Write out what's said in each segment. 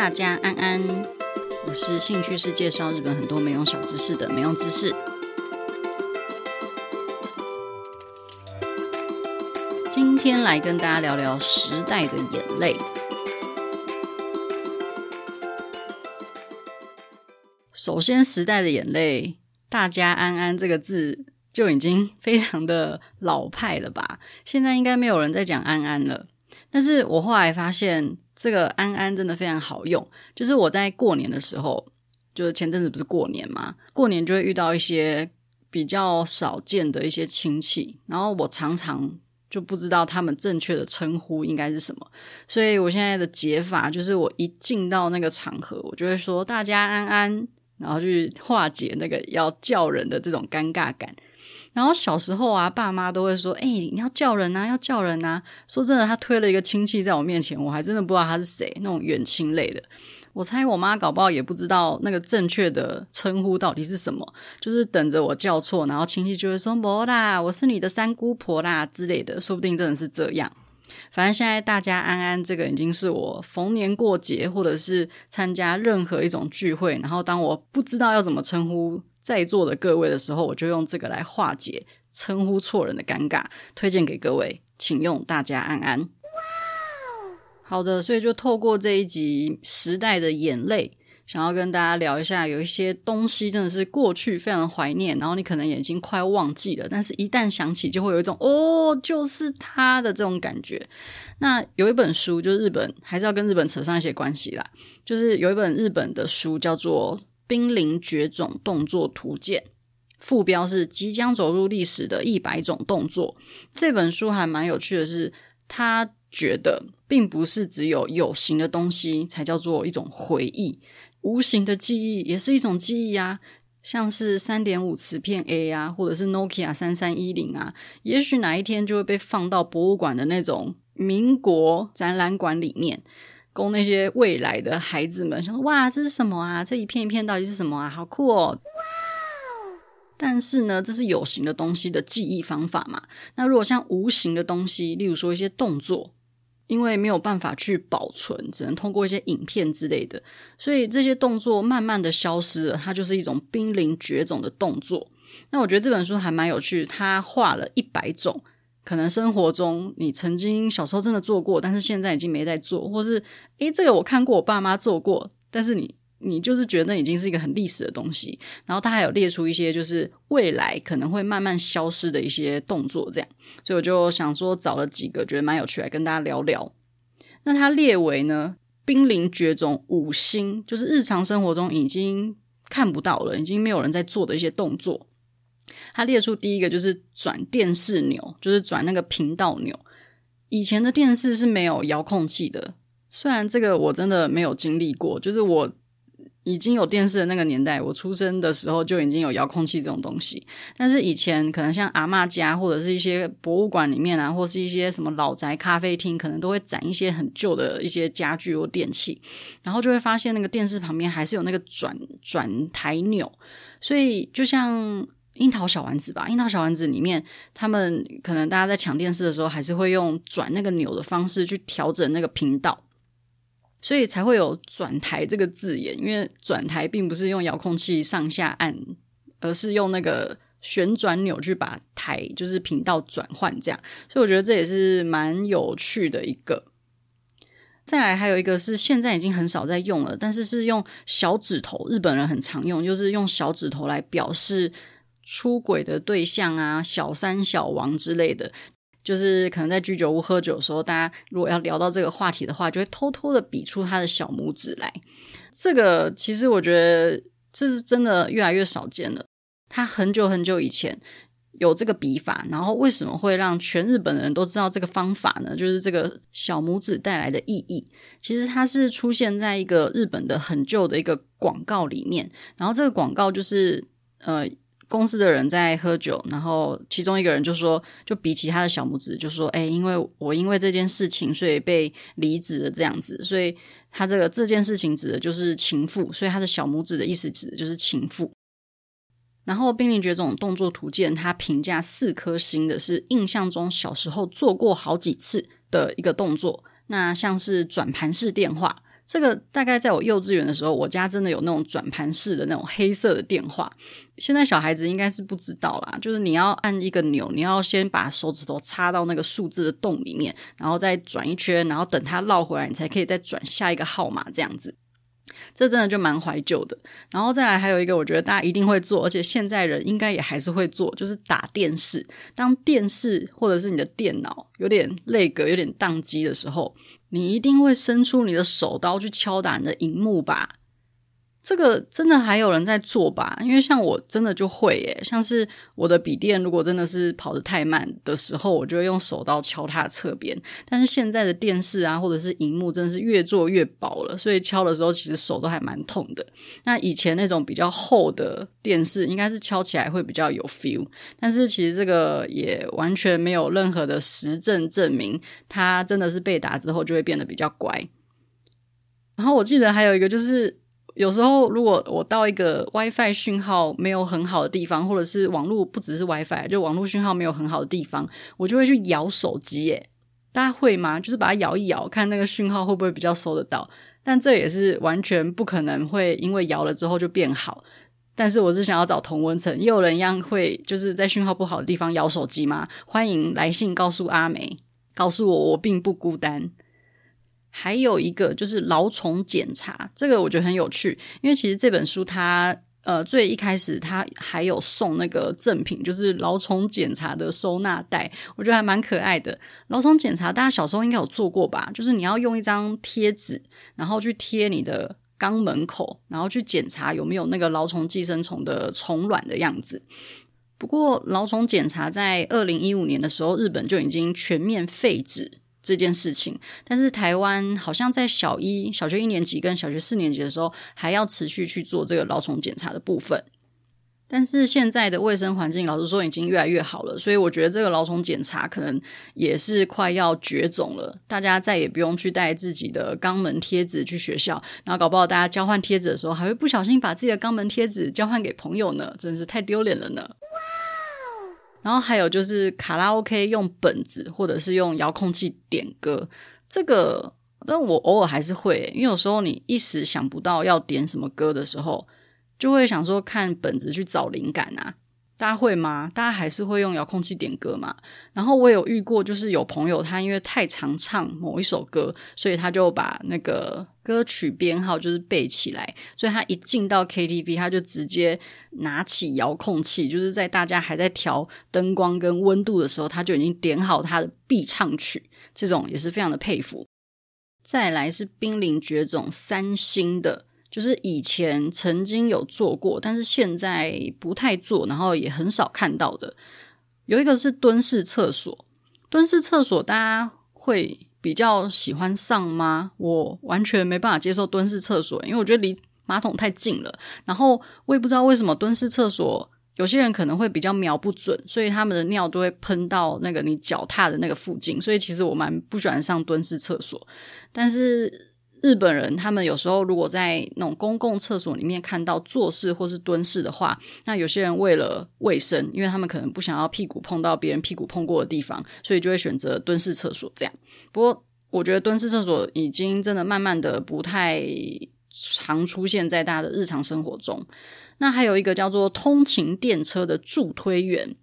大家安安，我是兴趣是介绍日本很多没用小知识的没用知识。今天来跟大家聊聊时代的眼泪。首先，时代的眼泪，大家安安这个字就已经非常的老派了吧？现在应该没有人在讲安安了。但是我后来发现。这个安安真的非常好用，就是我在过年的时候，就是前阵子不是过年嘛，过年就会遇到一些比较少见的一些亲戚，然后我常常就不知道他们正确的称呼应该是什么，所以我现在的解法就是我一进到那个场合，我就会说大家安安，然后去化解那个要叫人的这种尴尬感。然后小时候啊，爸妈都会说：“哎、你要叫人啊，要叫人啊。”说真的，他推了一个亲戚在我面前，我还真的不知道他是谁，那种远亲类的。我猜我妈搞不好也不知道那个正确的称呼到底是什么，就是等着我叫错，然后亲戚就会说：“不啦，我是你的三姑婆啦之类的。”说不定真的是这样。反正现在大家安安，这个已经是我逢年过节或者是参加任何一种聚会，然后当我不知道要怎么称呼。在座的各位的时候，我就用这个来化解称呼错人的尴尬，推荐给各位，请用大家安安。Wow! 好的，所以就透过这一集时代的眼泪，想要跟大家聊一下，有一些东西真的是过去非常怀念，然后你可能已经快忘记了，但是一旦想起，就会有一种哦，就是他的这种感觉。那有一本书，就是日本，还是要跟日本扯上一些关系啦，就是有一本日本的书叫做。《濒临绝种动作图鉴》，副标是“即将走入历史的一百种动作”。这本书还蛮有趣的是，他觉得并不是只有有形的东西才叫做一种回忆，无形的记忆也是一种记忆啊。像是三点五磁片 A 啊，或者是 Nokia 三三一零啊，也许哪一天就会被放到博物馆的那种民国展览馆里面。供那些未来的孩子们想说：“哇，这是什么啊？这一片一片到底是什么啊？好酷哦！”哇！但是呢，这是有形的东西的记忆方法嘛。那如果像无形的东西，例如说一些动作，因为没有办法去保存，只能通过一些影片之类的，所以这些动作慢慢的消失了，它就是一种濒临绝种的动作。那我觉得这本书还蛮有趣，它画了一百种。可能生活中你曾经小时候真的做过，但是现在已经没在做，或是诶，这个我看过我爸妈做过，但是你你就是觉得已经是一个很历史的东西。然后他还有列出一些就是未来可能会慢慢消失的一些动作，这样，所以我就想说找了几个觉得蛮有趣来跟大家聊聊。那他列为呢，濒临绝种五星，就是日常生活中已经看不到了，已经没有人在做的一些动作。他列出第一个就是转电视钮，就是转那个频道钮。以前的电视是没有遥控器的，虽然这个我真的没有经历过，就是我已经有电视的那个年代，我出生的时候就已经有遥控器这种东西。但是以前可能像阿嬷家或者是一些博物馆里面啊，或是一些什么老宅咖啡厅，可能都会展一些很旧的一些家具或电器，然后就会发现那个电视旁边还是有那个转转台钮，所以就像。樱桃小丸子吧，樱桃小丸子里面，他们可能大家在抢电视的时候，还是会用转那个钮的方式去调整那个频道，所以才会有转台这个字眼。因为转台并不是用遥控器上下按，而是用那个旋转钮去把台就是频道转换这样。所以我觉得这也是蛮有趣的一个。再来还有一个是现在已经很少在用了，但是是用小指头，日本人很常用，就是用小指头来表示。出轨的对象啊，小三、小王之类的，就是可能在居酒屋喝酒的时候，大家如果要聊到这个话题的话，就会偷偷的比出他的小拇指来。这个其实我觉得这是真的越来越少见了。他很久很久以前有这个笔法？然后为什么会让全日本的人都知道这个方法呢？就是这个小拇指带来的意义。其实它是出现在一个日本的很旧的一个广告里面。然后这个广告就是呃。公司的人在喝酒，然后其中一个人就说，就比起他的小拇指，就说：“哎，因为我因为这件事情，所以被离职了这样子。”所以他这个这件事情指的就是情妇，所以他的小拇指的意思指的就是情妇。然后滨林觉这种动作图鉴，他评价四颗星的是印象中小时候做过好几次的一个动作，那像是转盘式电话。这个大概在我幼稚园的时候，我家真的有那种转盘式的那种黑色的电话。现在小孩子应该是不知道啦，就是你要按一个钮，你要先把手指头插到那个数字的洞里面，然后再转一圈，然后等它绕回来，你才可以再转下一个号码这样子。这真的就蛮怀旧的，然后再来还有一个，我觉得大家一定会做，而且现在人应该也还是会做，就是打电视。当电视或者是你的电脑有点 lag、有点宕机的时候，你一定会伸出你的手刀去敲打你的荧幕吧。这个真的还有人在做吧？因为像我真的就会耶，像是我的笔电，如果真的是跑得太慢的时候，我就会用手刀敲它的侧边。但是现在的电视啊，或者是荧幕，真的是越做越薄了，所以敲的时候其实手都还蛮痛的。那以前那种比较厚的电视，应该是敲起来会比较有 feel，但是其实这个也完全没有任何的实证证明，它真的是被打之后就会变得比较乖。然后我记得还有一个就是。有时候，如果我到一个 WiFi 讯号没有很好的地方，或者是网络不只是 WiFi，就网络讯号没有很好的地方，我就会去摇手机。耶，大家会吗？就是把它摇一摇，看那个讯号会不会比较收得到。但这也是完全不可能会因为摇了之后就变好。但是我是想要找同温层，也有人一样会就是在讯号不好的地方摇手机吗？欢迎来信告诉阿梅，告诉我我并不孤单。还有一个就是蛲虫检查，这个我觉得很有趣，因为其实这本书它呃最一开始它还有送那个赠品，就是蛲虫检查的收纳袋，我觉得还蛮可爱的。蛲虫检查大家小时候应该有做过吧？就是你要用一张贴纸，然后去贴你的肛门口，然后去检查有没有那个蛲虫寄生虫的虫卵的样子。不过蛲虫检查在二零一五年的时候，日本就已经全面废止。这件事情，但是台湾好像在小一、小学一年级跟小学四年级的时候，还要持续去做这个老虫检查的部分。但是现在的卫生环境，老实说已经越来越好了，所以我觉得这个老虫检查可能也是快要绝种了。大家再也不用去带自己的肛门贴纸去学校，然后搞不好大家交换贴纸的时候，还会不小心把自己的肛门贴纸交换给朋友呢，真是太丢脸了呢。然后还有就是卡拉 OK 用本子或者是用遥控器点歌，这个但我偶尔还是会，因为有时候你一时想不到要点什么歌的时候，就会想说看本子去找灵感啊。大家会吗？大家还是会用遥控器点歌吗？然后我有遇过，就是有朋友他因为太常唱某一首歌，所以他就把那个歌曲编号就是背起来，所以他一进到 KTV，他就直接拿起遥控器，就是在大家还在调灯光跟温度的时候，他就已经点好他的必唱曲，这种也是非常的佩服。再来是濒临绝种三星的。就是以前曾经有做过，但是现在不太做，然后也很少看到的。有一个是蹲式厕所，蹲式厕所大家会比较喜欢上吗？我完全没办法接受蹲式厕所，因为我觉得离马桶太近了。然后我也不知道为什么蹲式厕所有些人可能会比较瞄不准，所以他们的尿都会喷到那个你脚踏的那个附近。所以其实我蛮不喜欢上蹲式厕所，但是。日本人他们有时候如果在那种公共厕所里面看到坐式或是蹲式的话，那有些人为了卫生，因为他们可能不想要屁股碰到别人屁股碰过的地方，所以就会选择蹲式厕所这样。不过我觉得蹲式厕所已经真的慢慢的不太常出现在大家的日常生活中。那还有一个叫做通勤电车的助推员。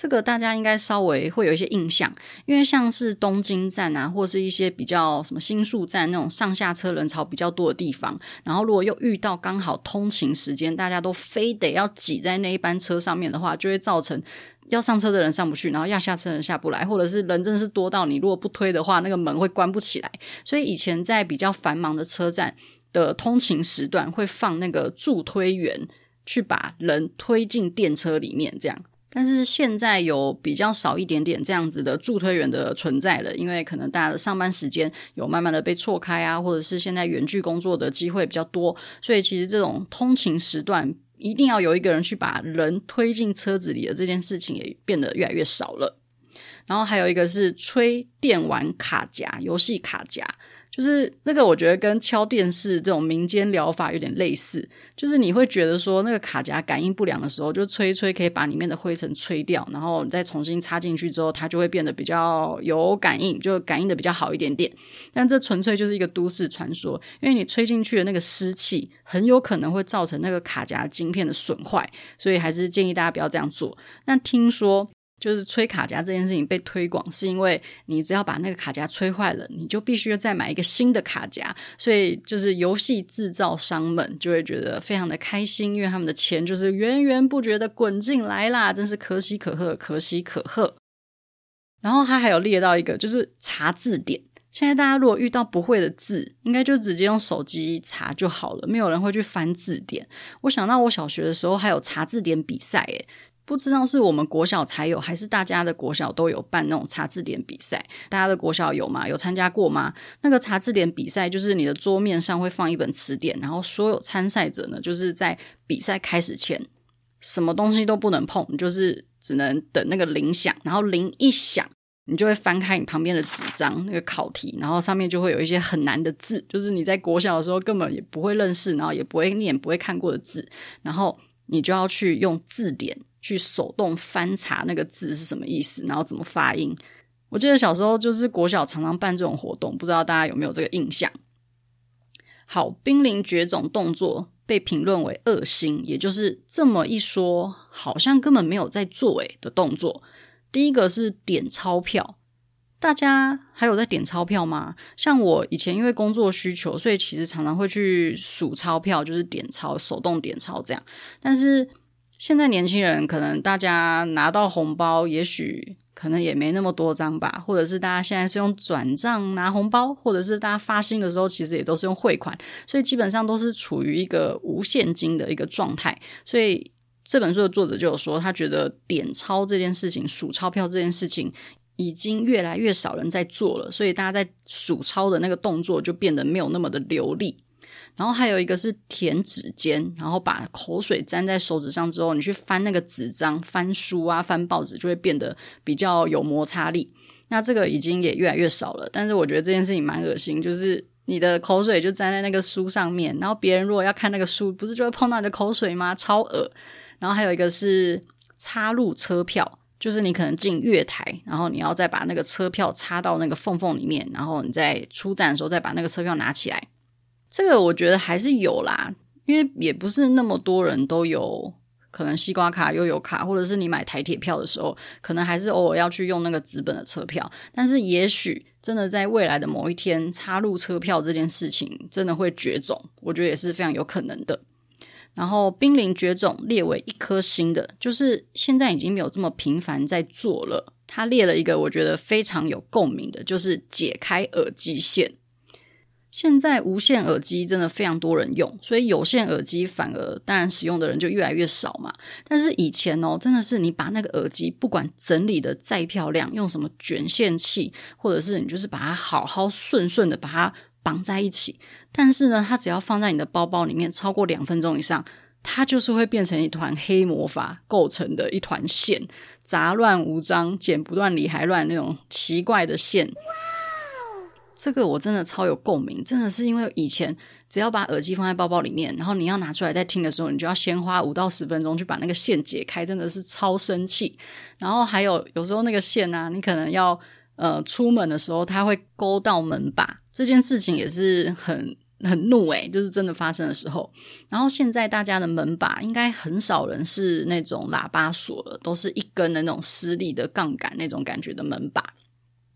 这个大家应该稍微会有一些印象，因为像是东京站啊，或是一些比较什么新宿站那种上下车人潮比较多的地方，然后如果又遇到刚好通勤时间，大家都非得要挤在那一班车上面的话，就会造成要上车的人上不去，然后要下车的人下不来，或者是人真的是多到你如果不推的话，那个门会关不起来。所以以前在比较繁忙的车站的通勤时段，会放那个助推员去把人推进电车里面，这样。但是现在有比较少一点点这样子的助推员的存在了，因为可能大家的上班时间有慢慢的被错开啊，或者是现在远距工作的机会比较多，所以其实这种通勤时段一定要有一个人去把人推进车子里的这件事情也变得越来越少了。然后还有一个是吹电玩卡夹、游戏卡夹。就是那个，我觉得跟敲电视这种民间疗法有点类似。就是你会觉得说，那个卡夹感应不良的时候，就吹一吹可以把里面的灰尘吹掉，然后你再重新插进去之后，它就会变得比较有感应，就感应的比较好一点点。但这纯粹就是一个都市传说，因为你吹进去的那个湿气很有可能会造成那个卡夹晶片的损坏，所以还是建议大家不要这样做。那听说。就是吹卡夹这件事情被推广，是因为你只要把那个卡夹吹坏了，你就必须要再买一个新的卡夹。所以就是游戏制造商们就会觉得非常的开心，因为他们的钱就是源源不绝的滚进来啦，真是可喜可贺，可喜可贺。然后他还有列到一个，就是查字典。现在大家如果遇到不会的字，应该就直接用手机查就好了，没有人会去翻字典。我想到我小学的时候还有查字典比赛，诶。不知道是我们国小才有，还是大家的国小都有办那种查字典比赛？大家的国小有吗？有参加过吗？那个查字典比赛就是你的桌面上会放一本词典，然后所有参赛者呢，就是在比赛开始前，什么东西都不能碰，就是只能等那个铃响，然后铃一响，你就会翻开你旁边的纸张那个考题，然后上面就会有一些很难的字，就是你在国小的时候根本也不会认识，然后也不会念、不会看过的字，然后你就要去用字典。去手动翻查那个字是什么意思，然后怎么发音。我记得小时候就是国小常常办这种活动，不知道大家有没有这个印象？好，濒临绝种动作被评论为恶心，也就是这么一说，好像根本没有在做诶的动作。第一个是点钞票，大家还有在点钞票吗？像我以前因为工作需求，所以其实常常会去数钞票，就是点钞，手动点钞这样。但是现在年轻人可能大家拿到红包，也许可能也没那么多张吧，或者是大家现在是用转账拿红包，或者是大家发薪的时候，其实也都是用汇款，所以基本上都是处于一个无现金的一个状态。所以这本书的作者就有说，他觉得点钞这件事情、数钞票这件事情，已经越来越少人在做了，所以大家在数钞的那个动作就变得没有那么的流利。然后还有一个是舔指尖，然后把口水沾在手指上之后，你去翻那个纸张、翻书啊、翻报纸，就会变得比较有摩擦力。那这个已经也越来越少了，但是我觉得这件事情蛮恶心，就是你的口水就沾在那个书上面，然后别人如果要看那个书，不是就会碰到你的口水吗？超恶。然后还有一个是插入车票，就是你可能进月台，然后你要再把那个车票插到那个缝缝里面，然后你在出站的时候再把那个车票拿起来。这个我觉得还是有啦，因为也不是那么多人都有可能西瓜卡、悠游卡，或者是你买台铁票的时候，可能还是偶尔要去用那个纸本的车票。但是也许真的在未来的某一天，插入车票这件事情真的会绝种，我觉得也是非常有可能的。然后濒临绝种列为一颗星的，就是现在已经没有这么频繁在做了。他列了一个我觉得非常有共鸣的，就是解开耳机线。现在无线耳机真的非常多人用，所以有线耳机反而当然使用的人就越来越少嘛。但是以前哦，真的是你把那个耳机不管整理的再漂亮，用什么卷线器，或者是你就是把它好好顺顺的把它绑在一起，但是呢，它只要放在你的包包里面超过两分钟以上，它就是会变成一团黑魔法构成的一团线，杂乱无章，剪不断理还乱那种奇怪的线。这个我真的超有共鸣，真的是因为以前只要把耳机放在包包里面，然后你要拿出来再听的时候，你就要先花五到十分钟去把那个线解开，真的是超生气。然后还有有时候那个线啊，你可能要呃出门的时候，它会勾到门把，这件事情也是很很怒诶，就是真的发生的时候。然后现在大家的门把应该很少人是那种喇叭锁了，都是一根的那种施力的杠杆那种感觉的门把，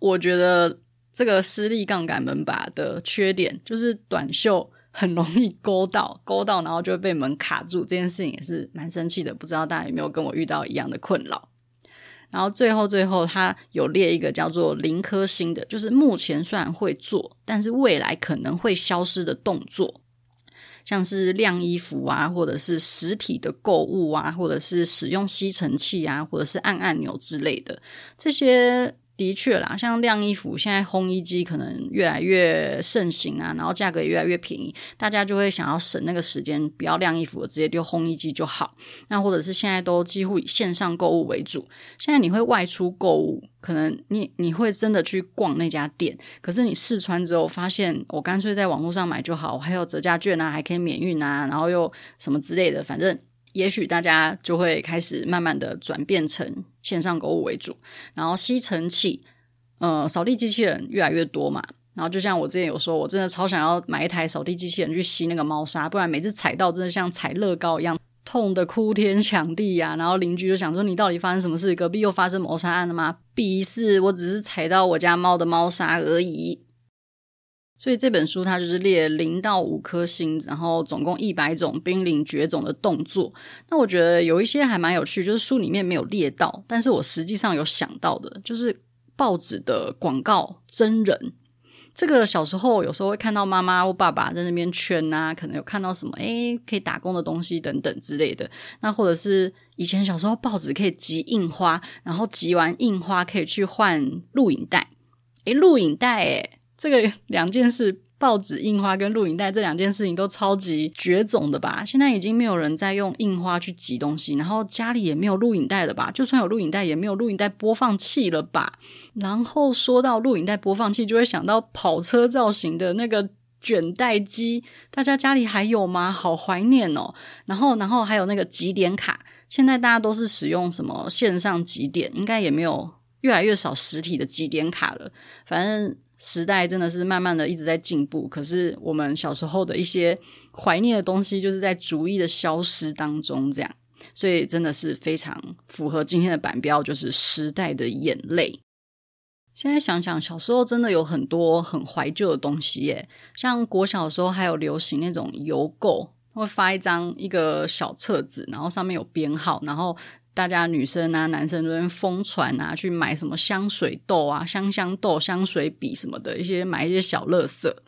我觉得。这个施力杠杆门把的缺点就是短袖很容易勾到，勾到然后就会被门卡住，这件事情也是蛮生气的。不知道大家有没有跟我遇到一样的困扰？然后最后最后，他有列一个叫做零颗星的，就是目前虽然会做，但是未来可能会消失的动作。像是晾衣服啊，或者是实体的购物啊，或者是使用吸尘器啊，或者是按按钮之类的这些。的确啦，像晾衣服，现在烘衣机可能越来越盛行啊，然后价格也越来越便宜，大家就会想要省那个时间，不要晾衣服，直接丢烘衣机就好。那或者是现在都几乎以线上购物为主。现在你会外出购物，可能你你会真的去逛那家店，可是你试穿之后发现，我干脆在网络上买就好，还有折价券啊，还可以免运啊，然后又什么之类的，反正。也许大家就会开始慢慢的转变成线上购物为主，然后吸尘器、呃扫地机器人越来越多嘛。然后就像我之前有说，我真的超想要买一台扫地机器人去吸那个猫砂，不然每次踩到真的像踩乐高一样，痛得哭天抢地呀、然后邻居就想说，你到底发生什么事？隔壁又发生谋杀案了吗？鄙视，我只是踩到我家猫的猫砂而已。所以这本书它就是列零到五颗星，然后总共一百种濒临绝种的动作。那我觉得有一些还蛮有趣，就是书里面没有列到，但是我实际上有想到的，就是报纸的广告真人。这个小时候有时候会看到妈妈或爸爸在那边圈啊，可能有看到什么诶可以打工的东西等等之类的。那或者是以前小时候报纸可以集印花，然后集完印花可以去换录影带。诶录影带诶这个两件事，报纸印花跟录影带这两件事情都超级绝种的吧？现在已经没有人在用印花去挤东西，然后家里也没有录影带了吧？就算有录影带，也没有录影带播放器了吧？然后说到录影带播放器，就会想到跑车造型的那个卷带机，大家家里还有吗？好怀念哦！然后，然后还有那个集点卡，现在大家都是使用什么线上集点，应该也没有越来越少实体的集点卡了，反正。时代真的是慢慢的一直在进步，可是我们小时候的一些怀念的东西，就是在逐一的消失当中，这样，所以真的是非常符合今天的版标，就是时代的眼泪。现在想想，小时候真的有很多很怀旧的东西耶，像国小的时候还有流行那种邮购，会发一张一个小册子，然后上面有编号，然后。大家女生啊、男生都在疯传啊，去买什么香水豆啊、香香豆、香水笔什么的一些，买一些小乐色。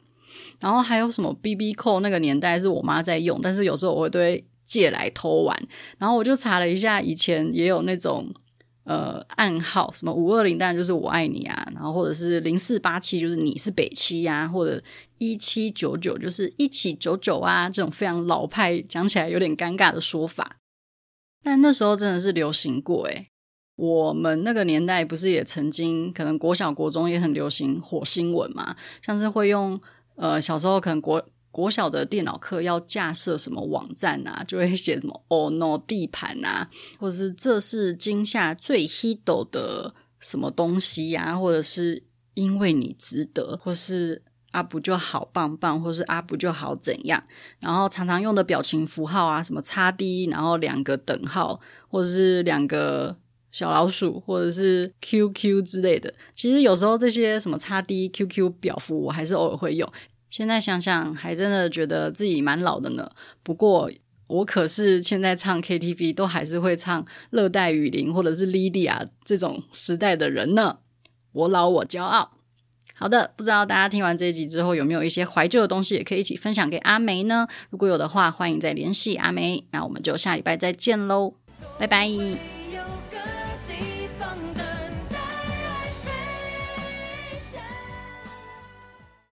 然后还有什么 BB 扣，那个年代是我妈在用，但是有时候我会都会借来偷玩。然后我就查了一下，以前也有那种呃暗号，什么五二零当然就是我爱你啊，然后或者是零四八七就是你是北七啊，或者一七九九就是一起九九啊，这种非常老派，讲起来有点尴尬的说法。但那时候真的是流行过诶，我们那个年代不是也曾经可能国小国中也很流行火星文嘛？像是会用呃小时候可能国国小的电脑课要架设什么网站啊，就会写什么 “Oh no” 地盘啊，或者是这是今夏最 hit 的什么东西呀，啊，或者是因为你值得，或是。啊不就好棒棒，或是啊不就好怎样？然后常常用的表情符号啊，什么叉 D，然后两个等号，或者是两个小老鼠，或者是 QQ 之类的。其实有时候这些什么叉 D、QQ 表符，我还是偶尔会用。现在想想，还真的觉得自己蛮老的呢。不过我可是现在唱 KTV 都还是会唱热带雨林或者是 Lydia 这种时代的人呢。我老我骄傲。好的，不知道大家听完这一集之后有没有一些怀旧的东西，也可以一起分享给阿梅呢？如果有的话，欢迎再联系阿梅。那我们就下礼拜再见喽，拜拜。